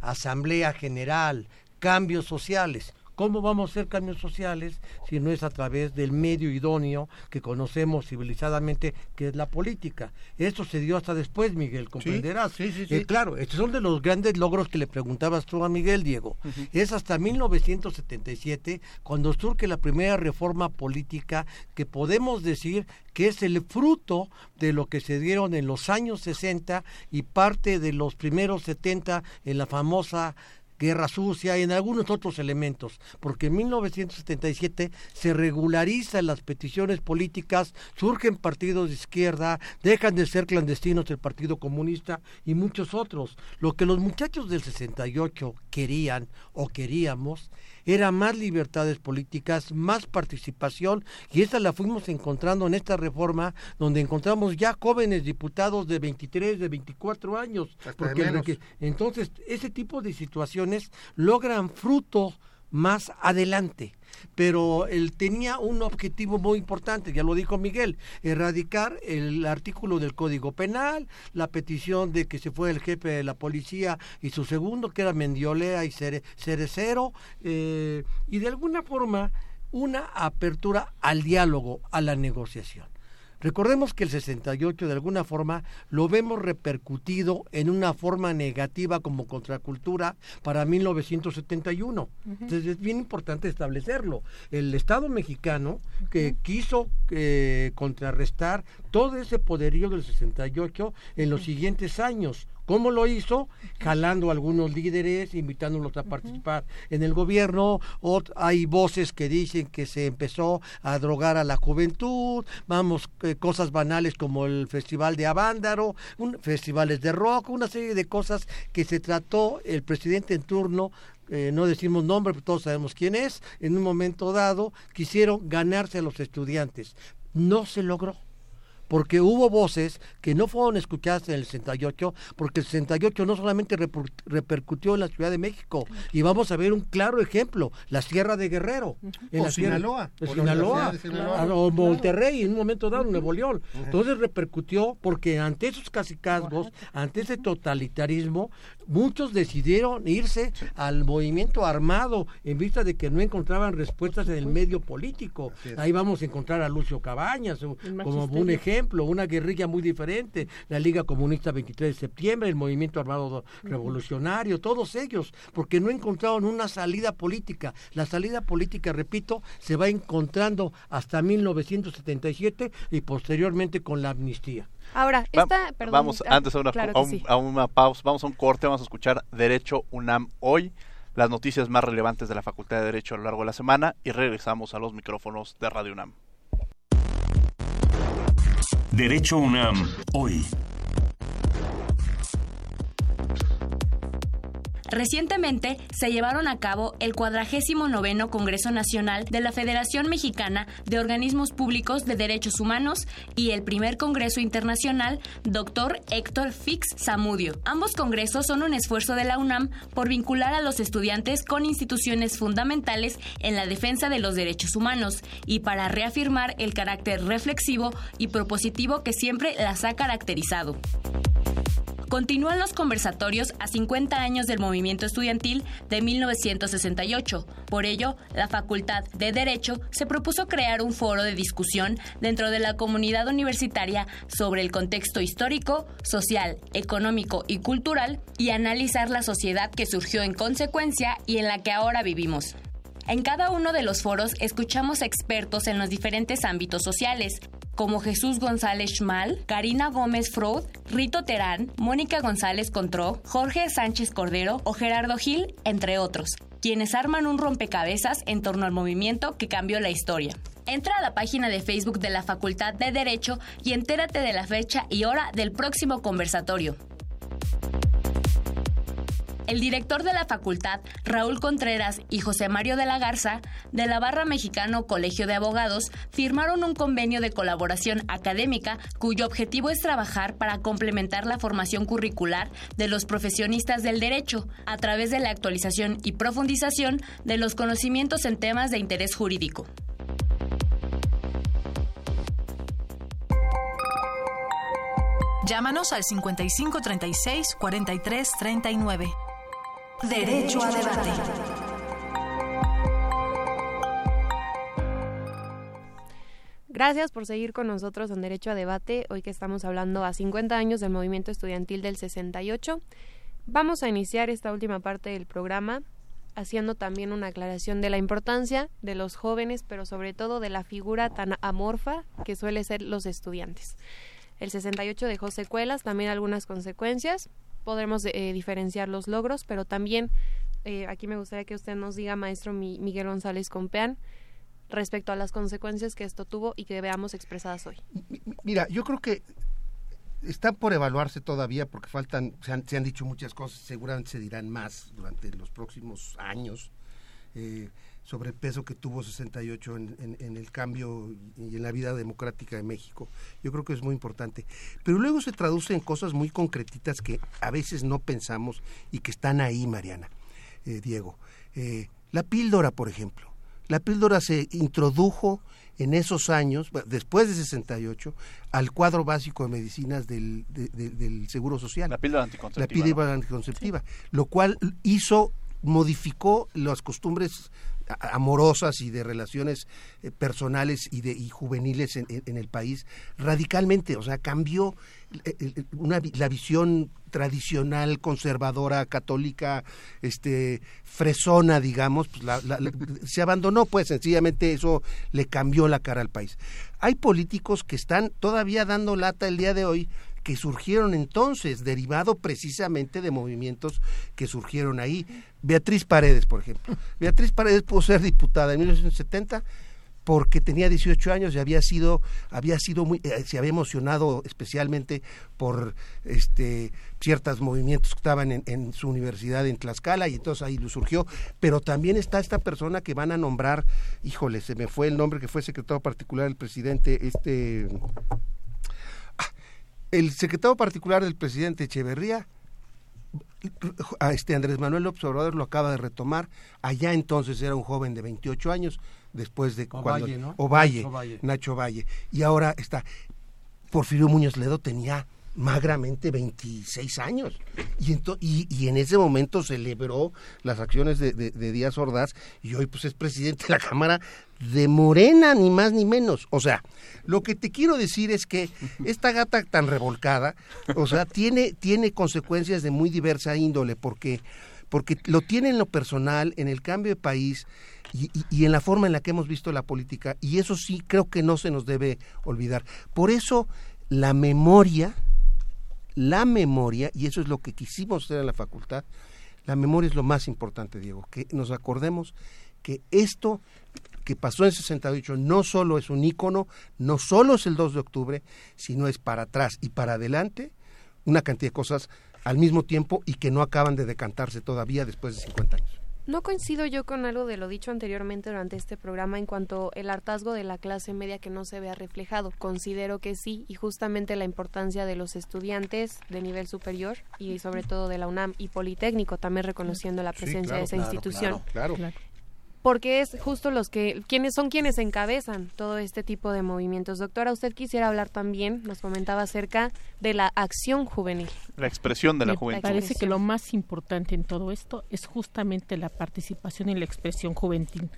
asamblea general, cambios sociales. ¿Cómo vamos a hacer cambios sociales si no es a través del medio idóneo que conocemos civilizadamente, que es la política? Esto se dio hasta después, Miguel, comprenderás. Sí, sí, sí, eh, claro, estos son de los grandes logros que le preguntabas tú a Miguel, Diego. Es hasta 1977 cuando surge la primera reforma política que podemos decir que es el fruto de lo que se dieron en los años 60 y parte de los primeros 70 en la famosa guerra sucia y en algunos otros elementos, porque en 1977 se regularizan las peticiones políticas, surgen partidos de izquierda, dejan de ser clandestinos el Partido Comunista y muchos otros. Lo que los muchachos del 68 querían o queríamos era más libertades políticas, más participación, y esa la fuimos encontrando en esta reforma, donde encontramos ya jóvenes diputados de 23, de 24 años. Porque entonces, ese tipo de situaciones logran fruto más adelante. Pero él tenía un objetivo muy importante, ya lo dijo Miguel, erradicar el artículo del Código Penal, la petición de que se fue el jefe de la policía y su segundo, que era Mendiolea y Cerecero, eh, y de alguna forma una apertura al diálogo, a la negociación. Recordemos que el 68 de alguna forma lo vemos repercutido en una forma negativa como contracultura para 1971. Entonces es bien importante establecerlo. El Estado mexicano que quiso eh, contrarrestar todo ese poderío del 68 en los siguientes años ¿Cómo lo hizo? Jalando a algunos líderes, invitándolos a participar en el gobierno. hay voces que dicen que se empezó a drogar a la juventud. Vamos, eh, cosas banales como el Festival de Avándaro, un, festivales de rock, una serie de cosas que se trató el presidente en turno eh, no decimos nombre, pero todos sabemos quién es, en un momento dado quisieron ganarse a los estudiantes. No se logró porque hubo voces que no fueron escuchadas en el 68, porque el 68 no solamente repercutió en la Ciudad de México, y vamos a ver un claro ejemplo, la Sierra de Guerrero, en o la Sinaloa, o Sinaloa, o Monterrey, en un momento dado, Nuevo León. Entonces repercutió porque ante esos casicazgos, ante ese totalitarismo, muchos decidieron irse al movimiento armado en vista de que no encontraban respuestas en el medio político. Ahí vamos a encontrar a Lucio Cabañas como un ejemplo una guerrilla muy diferente, la Liga Comunista 23 de septiembre, el Movimiento Armado Revolucionario, todos ellos, porque no encontraron una salida política. La salida política, repito, se va encontrando hasta 1977 y posteriormente con la amnistía. Ahora, esta, vamos antes a una, a una pausa, vamos a un corte, vamos a escuchar Derecho UNAM hoy las noticias más relevantes de la Facultad de Derecho a lo largo de la semana y regresamos a los micrófonos de Radio UNAM. Derecho UNAM, hoy. Recientemente se llevaron a cabo el 49 Congreso Nacional de la Federación Mexicana de Organismos Públicos de Derechos Humanos y el primer Congreso Internacional Dr. Héctor Fix Zamudio. Ambos congresos son un esfuerzo de la UNAM por vincular a los estudiantes con instituciones fundamentales en la defensa de los derechos humanos y para reafirmar el carácter reflexivo y propositivo que siempre las ha caracterizado. Continúan los conversatorios a 50 años del movimiento estudiantil de 1968. Por ello, la Facultad de Derecho se propuso crear un foro de discusión dentro de la comunidad universitaria sobre el contexto histórico, social, económico y cultural y analizar la sociedad que surgió en consecuencia y en la que ahora vivimos. En cada uno de los foros escuchamos expertos en los diferentes ámbitos sociales, como Jesús González Schmal, Karina Gómez Freud, Rito Terán, Mónica González Contró, Jorge Sánchez Cordero o Gerardo Gil, entre otros, quienes arman un rompecabezas en torno al movimiento que cambió la historia. Entra a la página de Facebook de la Facultad de Derecho y entérate de la fecha y hora del próximo conversatorio. El director de la facultad, Raúl Contreras y José Mario de la Garza, de la Barra Mexicano Colegio de Abogados, firmaron un convenio de colaboración académica cuyo objetivo es trabajar para complementar la formación curricular de los profesionistas del derecho a través de la actualización y profundización de los conocimientos en temas de interés jurídico. Llámanos al 5536 4339. Derecho a debate. Gracias por seguir con nosotros en Derecho a Debate, hoy que estamos hablando a 50 años del movimiento estudiantil del 68. Vamos a iniciar esta última parte del programa haciendo también una aclaración de la importancia de los jóvenes, pero sobre todo de la figura tan amorfa que suele ser los estudiantes. El 68 dejó secuelas, también algunas consecuencias, podremos eh, diferenciar los logros, pero también eh, aquí me gustaría que usted nos diga, maestro Miguel González Compeán, respecto a las consecuencias que esto tuvo y que veamos expresadas hoy. Mira, yo creo que están por evaluarse todavía porque faltan, se han, se han dicho muchas cosas, seguramente se dirán más durante los próximos años. Eh, sobre el peso que tuvo 68 en, en, el cambio y en la vida democrática de México. Yo creo que es muy importante. Pero luego se traduce en cosas muy concretitas que a veces no pensamos y que están ahí, Mariana, eh, Diego. Eh, La píldora, por ejemplo. La píldora se introdujo en esos años, después de 68, al cuadro básico de medicinas del, del Seguro Social. La píldora anticonceptiva. La píldora anticonceptiva, lo cual hizo, modificó las costumbres amorosas y de relaciones eh, personales y de y juveniles en, el país radicalmente o sea cambió eh, eh, una, la visión tradicional conservadora católica este fresona digamos pues se abandonó pues sencillamente eso le cambió la cara al país. Hay políticos que están todavía dando lata el día de hoy que surgieron entonces, derivado precisamente de movimientos que surgieron ahí. Beatriz Paredes, por ejemplo. Beatriz Paredes pudo ser diputada en 1970 porque tenía 18 años y había sido había sido muy eh, se había emocionado especialmente por este ciertos movimientos que estaban en, en, su universidad en Tlaxcala y entonces ahí lo surgió pero también está esta persona que van a nombrar híjole se me fue el nombre que fue secretario particular del presidente este el secretario particular del presidente Echeverría, este Andrés Manuel López Obrador lo acaba de retomar. Allá entonces era un joven de 28 años, después de cuando ¿no? Ovalle, Nacho Valle, Nacho Valle. Y ahora está Porfirio Muñoz Ledo tenía magramente 26 años. Y, y, y, en ese momento celebró las acciones de, Díaz Ordaz y hoy pues es presidente de la Cámara de Morena, ni más ni menos. O sea, lo que te quiero decir es que esta gata tan revolcada, o sea, tiene, tiene consecuencias de muy diversa índole, porque, porque lo tiene en lo personal, en el cambio de país, y, en la forma en la que hemos visto la política, y eso sí creo que no se nos debe olvidar. Por eso la memoria la memoria, y eso es lo que quisimos hacer en la facultad, la memoria es lo más importante, Diego, que nos acordemos que esto que pasó en 68 no solo es un ícono, no solo es el 2 de octubre, sino es para atrás y para adelante una cantidad de cosas al mismo tiempo y que no acaban de decantarse todavía después de 50 años. No coincido yo con algo de lo dicho anteriormente durante este programa en cuanto el hartazgo de la clase media que no se vea reflejado. Considero que sí y justamente la importancia de los estudiantes de nivel superior y sobre todo de la UNAM y Politécnico también reconociendo la presencia de esa institución. claro porque es justo los que quienes son quienes encabezan todo este tipo de movimientos. Doctora, usted quisiera hablar también, nos comentaba acerca de la acción juvenil. La expresión de la juventud. Me parece que lo más importante en todo esto es justamente la participación y la expresión juvenil.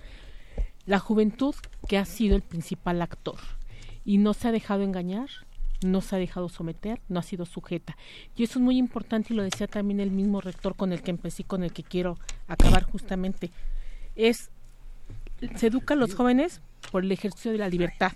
La juventud que ha sido el principal actor y no se ha dejado engañar, no se ha dejado someter, no ha sido sujeta. Y eso es muy importante y lo decía también el mismo rector con el que empecé, con el que quiero acabar justamente es se educa a los jóvenes por el ejercicio de la libertad,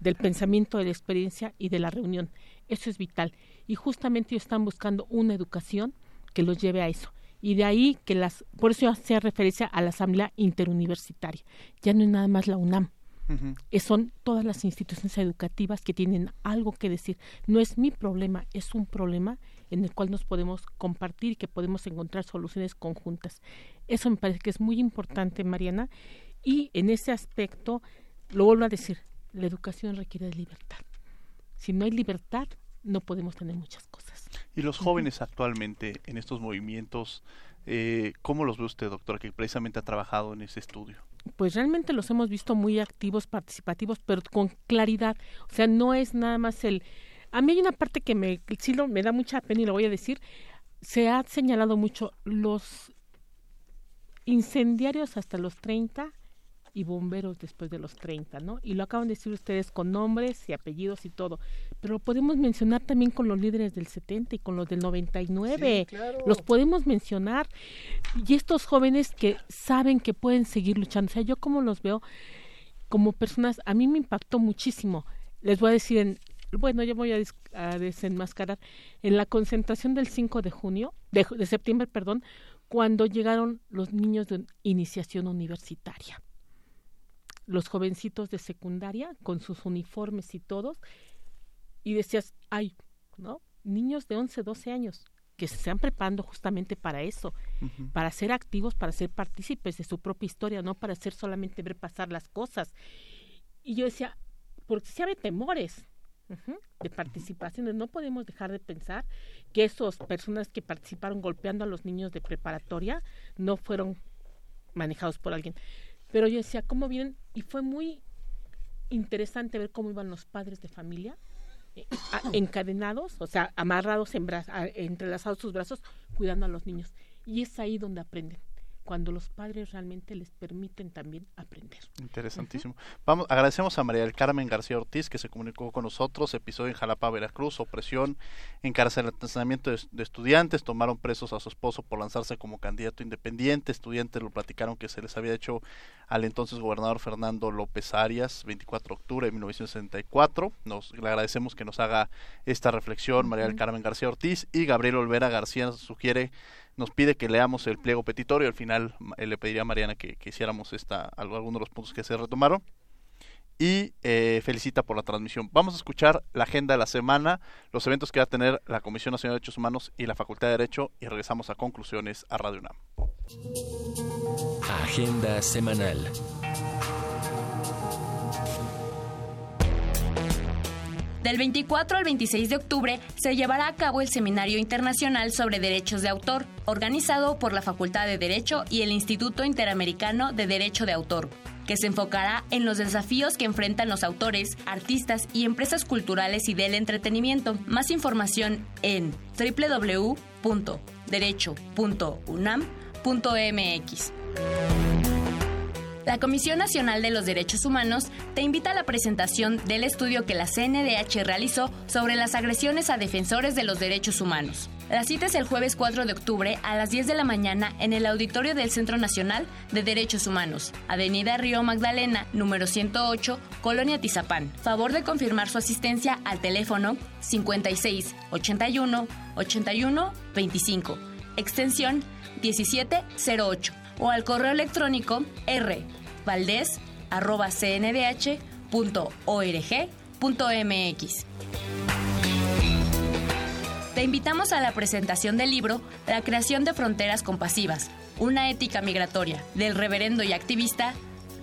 del pensamiento, de la experiencia y de la reunión. Eso es vital. Y justamente ellos están buscando una educación que los lleve a eso. Y de ahí que las, por eso hace referencia a la Asamblea Interuniversitaria. Ya no es nada más la UNAM. son todas las instituciones educativas que tienen algo que decir. No es mi problema, es un problema en el cual nos podemos compartir y que podemos encontrar soluciones conjuntas. Eso me parece que es muy importante, Mariana, y en ese aspecto, lo vuelvo a decir, la educación requiere de libertad. Si no hay libertad, no podemos tener muchas cosas. Y los jóvenes actualmente en estos movimientos, eh, ¿cómo los ve usted, doctora, que precisamente ha trabajado en ese estudio? Pues realmente los hemos visto muy activos, participativos, pero con claridad. O sea, no es nada más el a mí hay una parte que me, sí lo, me da mucha pena y lo voy a decir. Se ha señalado mucho los incendiarios hasta los 30 y bomberos después de los 30, ¿no? Y lo acaban de decir ustedes con nombres y apellidos y todo. Pero lo podemos mencionar también con los líderes del 70 y con los del 99. Sí, claro. Los podemos mencionar. Y estos jóvenes que saben que pueden seguir luchando. O sea, yo como los veo como personas, a mí me impactó muchísimo. Les voy a decir, en, bueno, ya voy a, desenmascarar, en la concentración del 5 de junio, de, de septiembre, perdón, cuando llegaron los niños de iniciación universitaria. Los jovencitos de secundaria con sus uniformes y todos, y decías, ay, ¿no? Niños de 11, 12 años que se están preparando justamente para eso, para ser activos, para ser partícipes de su propia historia, no para ser solamente ver pasar las cosas. Y yo decía, porque si hay temores, de participación. No podemos dejar de pensar que esas personas que participaron golpeando a los niños de preparatoria no fueron manejados por alguien. Pero yo decía, ¿cómo vienen? Y fue muy interesante ver cómo iban los padres de familia eh, encadenados, o sea, amarrados, en entrelazados sus brazos, cuidando a los niños. Y es ahí donde aprenden cuando los padres realmente les permiten también aprender. Interesantísimo. Vamos, agradecemos a María del Carmen García Ortiz que se comunicó con nosotros, episodio en Jalapa, Veracruz, opresión, encarcelamiento de, de estudiantes, tomaron presos a su esposo por lanzarse como candidato independiente, estudiantes lo platicaron que se les había hecho al entonces gobernador Fernando López Arias, 24 de octubre de 1964. Nos le agradecemos que nos haga esta reflexión María del Carmen García Ortiz y Gabriel Olvera García sugiere nos pide que leamos el pliego petitorio. Al final eh, le pediría a Mariana que, hiciéramos esta, algunos de los puntos que se retomaron. Y eh, felicita por la transmisión. Vamos a escuchar la agenda de la semana, los eventos que va a tener la Comisión Nacional de Derechos Humanos y la Facultad de Derecho y regresamos a conclusiones a Radio UNAM. Agenda semanal. Del 24 al 26 de octubre se llevará a cabo el Seminario Internacional sobre Derechos de Autor, organizado por la Facultad de Derecho y el Instituto Interamericano de Derecho de Autor, que se enfocará en los desafíos que enfrentan los autores, artistas y empresas culturales y del entretenimiento. Más información en www.derecho.unam.mx. La Comisión Nacional de los Derechos Humanos te invita a la presentación del estudio que la CNDH realizó sobre las agresiones a defensores de los derechos humanos. La cita es el jueves 4 de octubre a las 10 de la mañana en el auditorio del Centro Nacional de Derechos Humanos, Avenida Río Magdalena, número 108, Colonia Tizapán. Favor de confirmar su asistencia al teléfono 56 81 81 25, extensión 1708 o al correo electrónico rvaldez.cndh.org.mx. Te invitamos a la presentación del libro La creación de fronteras compasivas, una ética migratoria, del reverendo y activista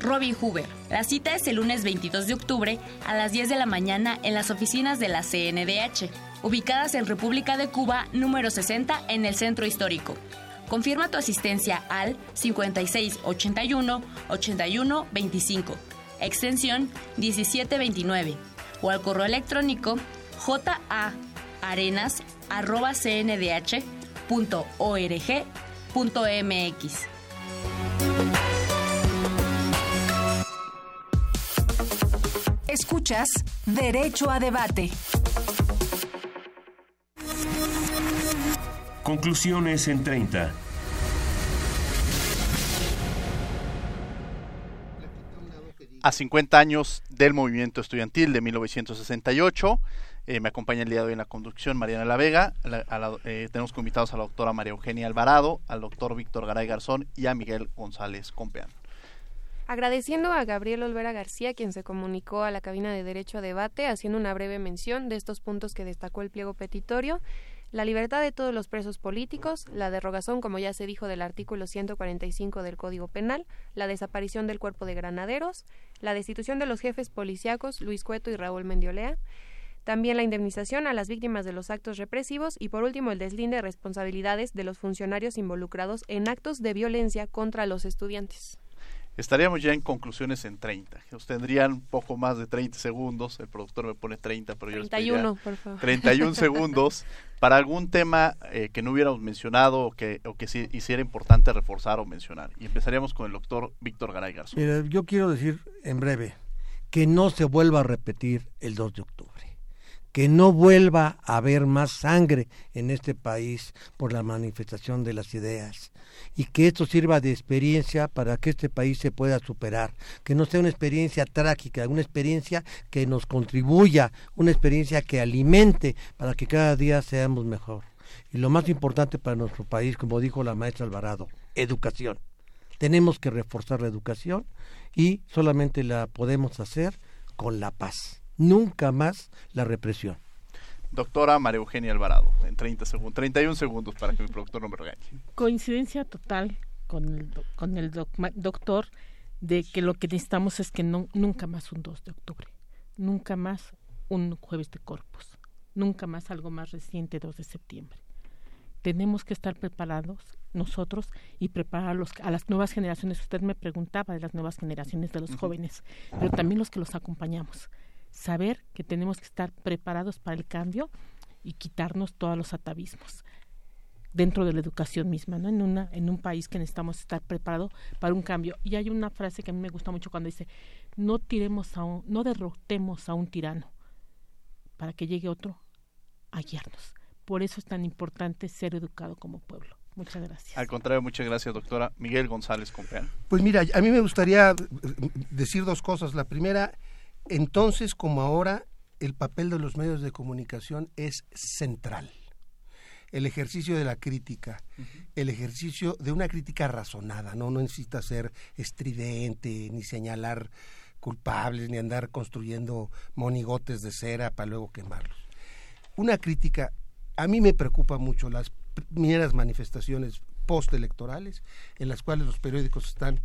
Robin Hoover. La cita es el lunes 22 de octubre a las 10 de la mañana en las oficinas de la CNDH, ubicadas en República de Cuba número 60 en el Centro Histórico. Confirma tu asistencia al 5681 8125, extensión 1729 o al correo electrónico jaarenas@cndh.org.mx. Escuchas Derecho a Debate. Conclusiones en 30. A 50 años del movimiento estudiantil de 1968, eh, me acompaña el día de hoy en la conducción Mariana La Vega. Eh, tenemos invitados a la doctora María Eugenia Alvarado, al doctor Víctor Garay Garzón y a Miguel González Compeán. Agradeciendo a Gabriel Olvera García, quien se comunicó a la cabina de Derecho a Debate, haciendo una breve mención de estos puntos que destacó el pliego petitorio la libertad de todos los presos políticos, la derogación, como ya se dijo, del artículo 145 del Código Penal, la desaparición del cuerpo de granaderos, la destitución de los jefes policíacos Luis Cueto y Raúl Mendiolea, también la indemnización a las víctimas de los actos represivos y por último el deslinde de responsabilidades de los funcionarios involucrados en actos de violencia contra los estudiantes. Estaríamos ya en conclusiones en 30. Nos tendrían un poco más de 30 segundos. El productor me pone 30, pero yo 31, por favor. 31 segundos para algún tema eh, que no hubiéramos mencionado o que, o que sí hiciera importante reforzar o mencionar. Y empezaríamos con el doctor Víctor Garay Garzón. yo quiero decir en breve que no se vuelva a repetir el 2 de octubre que no vuelva a haber más sangre en este país por la manifestación de las ideas y que esto sirva de experiencia para que este país se pueda superar, que no sea una experiencia trágica, una experiencia que nos contribuya, una experiencia que alimente para que cada día seamos mejor. Y lo más importante para nuestro país, como dijo la maestra Alvarado, educación. Tenemos que reforzar la educación y solamente la podemos hacer con la paz nunca más la represión. Doctora María Eugenia Alvarado, en 30 segundos, 31 segundos para que mi productor no me regañe. Coincidencia total con el, con el doctor de que lo que necesitamos es que no, nunca más un 2 de octubre, nunca más un jueves de corpus, nunca más algo más reciente 2 de septiembre. tenemos que estar preparados nosotros y preparar a las nuevas generaciones. Usted me preguntaba de las nuevas generaciones de los jóvenes, pero también los que los acompañamos. Saber que tenemos que estar preparados para el cambio y quitarnos todos los atavismos dentro de la educación misma, ¿no? En una en un país que necesitamos estar preparado para un cambio. Y hay una frase que a mí me gusta mucho cuando dice, "No tiremos a un, no derrotemos a un tirano para que llegue otro a guiarnos." Por eso es tan importante ser educado como pueblo. Muchas gracias. Al contrario, muchas gracias, doctora. Miguel González Compeán. Pues mira, a mí me gustaría decir dos cosas. La primera, entonces como ahora, el papel de los medios de comunicación es central el ejercicio de la crítica, el ejercicio de una crítica razonada, ¿no? No necesita ser estridente, ni señalar culpables, ni andar construyendo monigotes de cera para luego quemarlos. Una crítica, a mí me preocupa mucho las primeras manifestaciones postelectorales en las cuales los periódicos están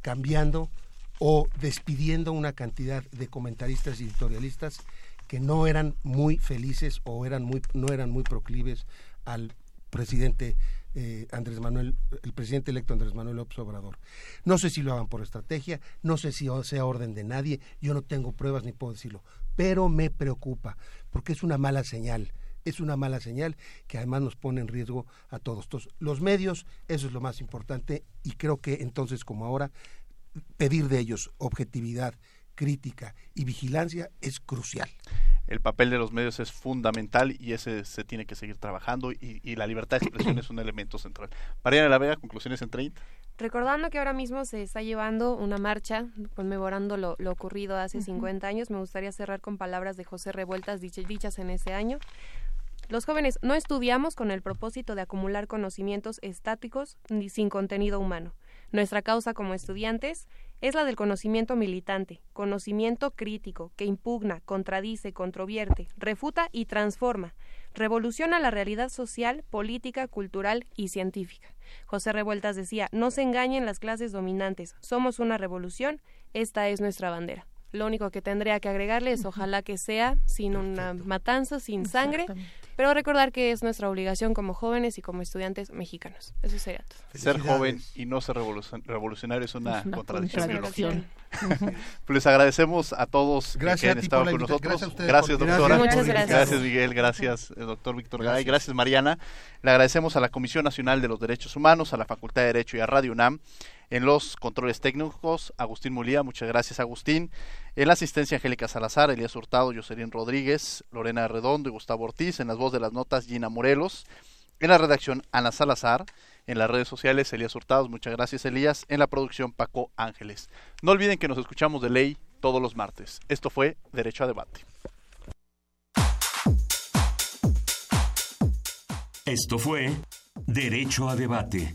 cambiando o despidiendo una cantidad de comentaristas y editorialistas que no eran muy felices o eran muy, no eran muy proclives al presidente eh, Andrés Manuel, el presidente electo Andrés Manuel López Obrador. No sé si lo hagan por estrategia, no sé si sea orden de nadie, yo no tengo pruebas ni puedo decirlo, pero me preocupa porque es una mala señal, es una mala señal que además nos pone en riesgo a todos. los medios, eso es lo más importante y creo que entonces como ahora pedir de ellos objetividad, crítica y vigilancia es crucial el papel de los medios es fundamental y ese se tiene que seguir trabajando y, la libertad de expresión es un elemento central. Mariana La Vega, conclusiones en 30. Recordando que ahora mismo se está llevando una marcha conmemorando lo, ocurrido hace 50 años, me gustaría cerrar con palabras de José Revueltas dichas en ese año. Los jóvenes no estudiamos con el propósito de acumular conocimientos estáticos ni sin contenido humano. Nuestra causa como estudiantes es la del conocimiento militante, conocimiento crítico, que impugna, contradice, controvierte, refuta y transforma, revoluciona la realidad social, política, cultural y científica. José Revueltas decía, no se engañen las clases dominantes, somos una revolución, esta es nuestra bandera. Lo único que tendría que agregarle es ojalá que sea sin una matanza, sin sangre, pero recordar que es nuestra obligación como jóvenes y como estudiantes mexicanos. Eso sería todo. Ser joven y no ser revolucionario es una, contradicción. pues les agradecemos a todos gracias que han estado con nosotros. Gracias, doctora. Muchas gracias. Gracias, Miguel. Gracias, eh, doctor Víctor Garay. Gracias, Mariana. Le agradecemos a la Comisión Nacional de los Derechos Humanos, a la Facultad de Derecho y a Radio UNAM. En los controles técnicos, Agustín Mulía, muchas gracias Agustín. En la asistencia, Angélica Salazar, Elías Hurtado, Jocelyn Rodríguez, Lorena Redondo y Gustavo Ortiz. En las voces de las notas, Gina Morelos. En la redacción, Ana Salazar. En las redes sociales, Elías Hurtado, muchas gracias Elías. En la producción, Paco Ángeles. No olviden que nos escuchamos de ley todos los martes. Esto fue Derecho a Debate. Esto fue Derecho a Debate.